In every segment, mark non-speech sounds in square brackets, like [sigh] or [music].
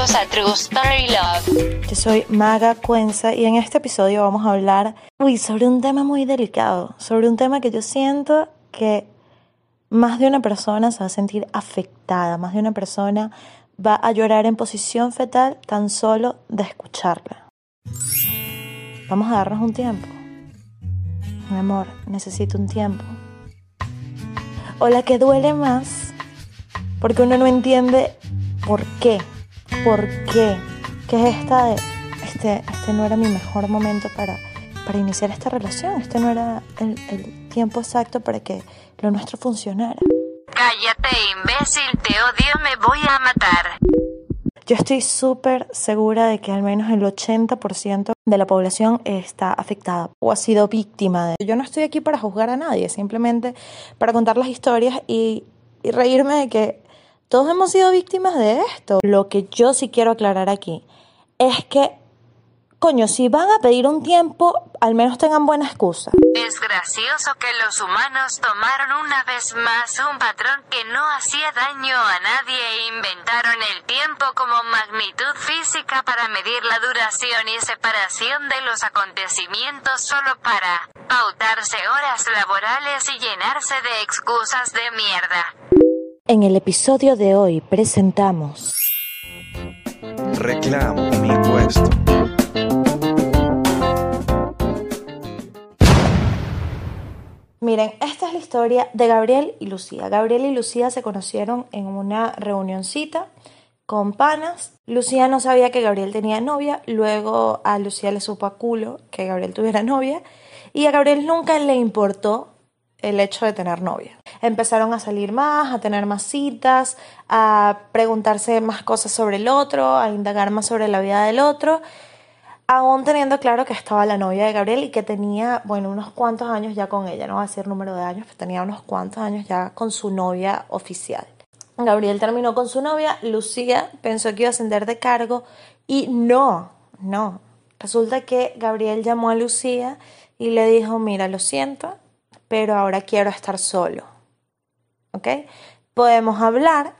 A True Story Love. Yo soy Maga Cuenza y en este episodio vamos a hablar uy, sobre un tema muy delicado, sobre un tema que yo siento que más de una persona se va a sentir afectada, más de una persona va a llorar en posición fetal tan solo de escucharla. Vamos a darnos un tiempo. Mi amor, necesito un tiempo. O la que duele más, porque uno no entiende por qué, por qué, qué es esta de, este, este no era mi mejor momento para, para iniciar esta relación, este no era el, el tiempo exacto para que lo nuestro funcionara. Cállate, imbécil, te odio, me voy a matar. Yo estoy súper segura de que al menos el 80% de la población está afectada o ha sido víctima de... Yo no estoy aquí para juzgar a nadie, simplemente para contar las historias y, y reírme de que todos hemos sido víctimas de esto. Lo que yo sí quiero aclarar aquí es que, coño, si van a pedir un tiempo, al menos tengan buena excusa. Es gracioso que los humanos tomaron una vez más un patrón que no hacía daño a nadie e inventaron el tiempo como magnitud física para medir la duración y separación de los acontecimientos solo para pautarse horas laborales y llenarse de excusas de mierda. En el episodio de hoy presentamos Reclamo mi puesto. Miren, esta es la historia de Gabriel y Lucía. Gabriel y Lucía se conocieron en una reunioncita con panas. Lucía no sabía que Gabriel tenía novia, luego a Lucía le supo a culo que Gabriel tuviera novia y a Gabriel nunca le importó el hecho de tener novia. Empezaron a salir más, a tener más citas, a preguntarse más cosas sobre el otro, a indagar más sobre la vida del otro, aún teniendo claro que estaba la novia de Gabriel y que tenía, bueno, unos cuantos años ya con ella, no va a decir número de años, pero tenía unos cuantos años ya con su novia oficial. Gabriel terminó con su novia, Lucía pensó que iba a ascender de cargo y no, no. Resulta que Gabriel llamó a Lucía y le dijo, mira, lo siento, pero ahora quiero estar solo. ¿Ok? Podemos hablar,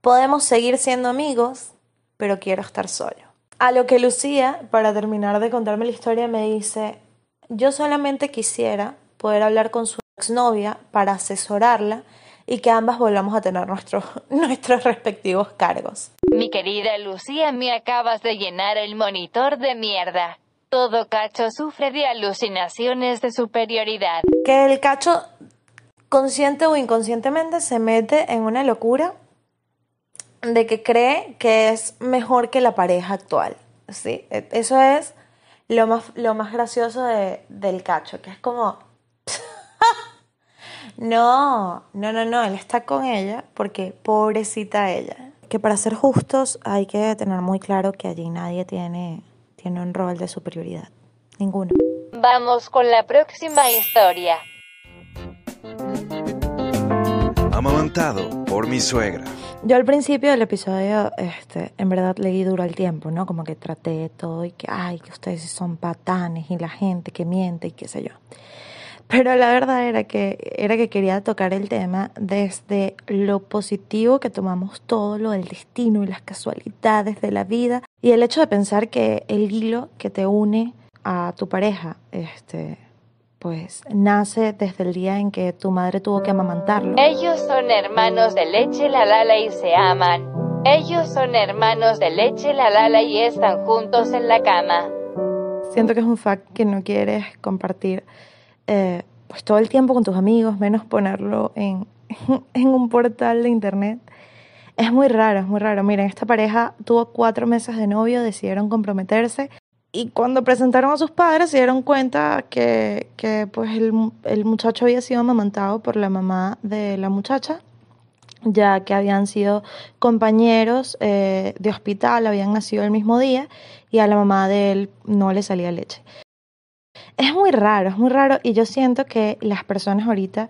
podemos seguir siendo amigos, pero quiero estar solo. A lo que Lucía, para terminar de contarme la historia, me dice, yo solamente quisiera poder hablar con su exnovia para asesorarla y que ambas volvamos a tener nuestros, [laughs] nuestros respectivos cargos. Mi querida Lucía, me acabas de llenar el monitor de mierda. Todo cacho sufre de alucinaciones de superioridad. Que el cacho, consciente o inconscientemente, se mete en una locura de que cree que es mejor que la pareja actual. ¿sí? E- Eso es lo más, lo más gracioso de- del cacho, que es como... [laughs] no, no, no, no, él está con ella porque pobrecita ella. Que para ser justos hay que tener muy claro que allí nadie tiene, tiene un rol de superioridad. Ninguno. Vamos con la próxima historia. Amamantado por mi suegra. Yo al principio del episodio, este, en verdad leí duro el tiempo, ¿no? Como que traté de todo y que, ay, que ustedes son patanes y la gente que miente y qué sé yo. Pero la verdad era que, era que quería tocar el tema desde lo positivo que tomamos todo, lo del destino y las casualidades de la vida y el hecho de pensar que el hilo que te une a tu pareja, este, pues nace desde el día en que tu madre tuvo que amamantarlo. Ellos son hermanos de leche la lala y se aman. Ellos son hermanos de leche la lala y están juntos en la cama. Siento que es un fact que no quieres compartir eh, pues todo el tiempo con tus amigos, menos ponerlo en, [laughs] en un portal de internet. Es muy raro, es muy raro. Miren, esta pareja tuvo cuatro meses de novio, decidieron comprometerse y cuando presentaron a sus padres se dieron cuenta que, que pues el, el muchacho había sido amamantado por la mamá de la muchacha ya que habían sido compañeros eh, de hospital, habían nacido el mismo día y a la mamá de él no le salía leche. Es muy raro, es muy raro y yo siento que las personas ahorita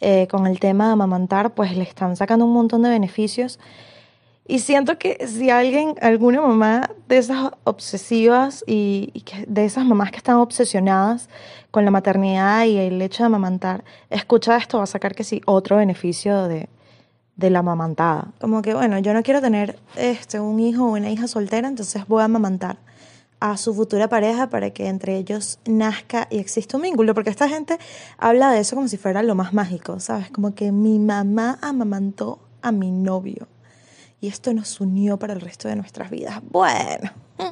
eh, con el tema de amamantar pues le están sacando un montón de beneficios y siento que si alguien, alguna mamá de esas obsesivas y, de esas mamás que están obsesionadas con la maternidad y el hecho de amamantar, escucha esto, va a sacar que sí, otro beneficio de, de la amamantada. Como que, bueno, yo no quiero tener este, un hijo o una hija soltera, entonces voy a amamantar a su futura pareja para que entre ellos nazca y exista un vínculo, porque esta gente habla de eso como si fuera lo más mágico, ¿sabes? Como que mi mamá amamantó a mi novio y esto nos unió para el resto de nuestras vidas. Bueno, [laughs]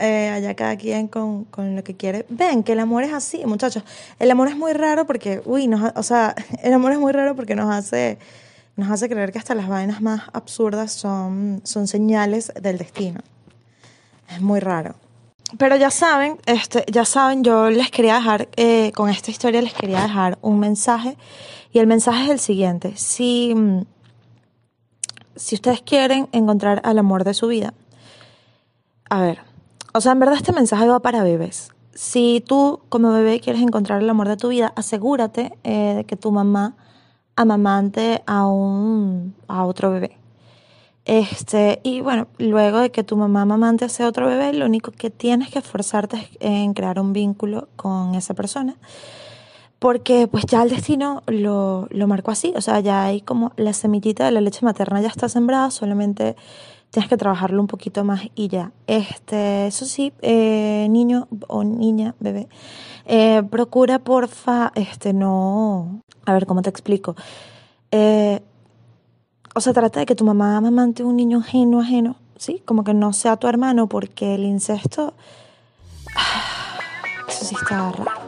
eh, allá cada quien con, con, lo que quiere. Ven, que el amor es así, muchachos. El amor es muy raro porque, uy, nos, o sea, [laughs] el amor es muy raro porque nos hace, nos hace creer que hasta las vainas más absurdas son, son señales del destino. Es muy raro. Pero ya saben, este, ya saben, yo les quería dejar, eh, con esta historia les quería dejar un mensaje. Y el mensaje es el siguiente. Si, mm, si ustedes quieren encontrar al amor de su vida, a ver, o sea, en verdad este mensaje va para bebés. Si tú como bebé quieres encontrar el amor de tu vida, asegúrate eh, de que tu mamá amamante a, un, a otro bebé. Este, y bueno, luego de que tu mamá mamante hace otro bebé, lo único que tienes que esforzarte es en crear un vínculo con esa persona. Porque pues ya el destino lo, lo marcó así. O sea, ya hay como la semillita de la leche materna ya está sembrada, solamente tienes que trabajarlo un poquito más y ya. Este, eso sí, eh, niño o niña, bebé, eh, procura porfa, este, no, a ver, ¿cómo te explico? Eh, o sea, trata de que tu mamá amante un niño ajeno, ajeno, ¿sí? Como que no sea tu hermano, porque el incesto, [sighs] eso sí está raro.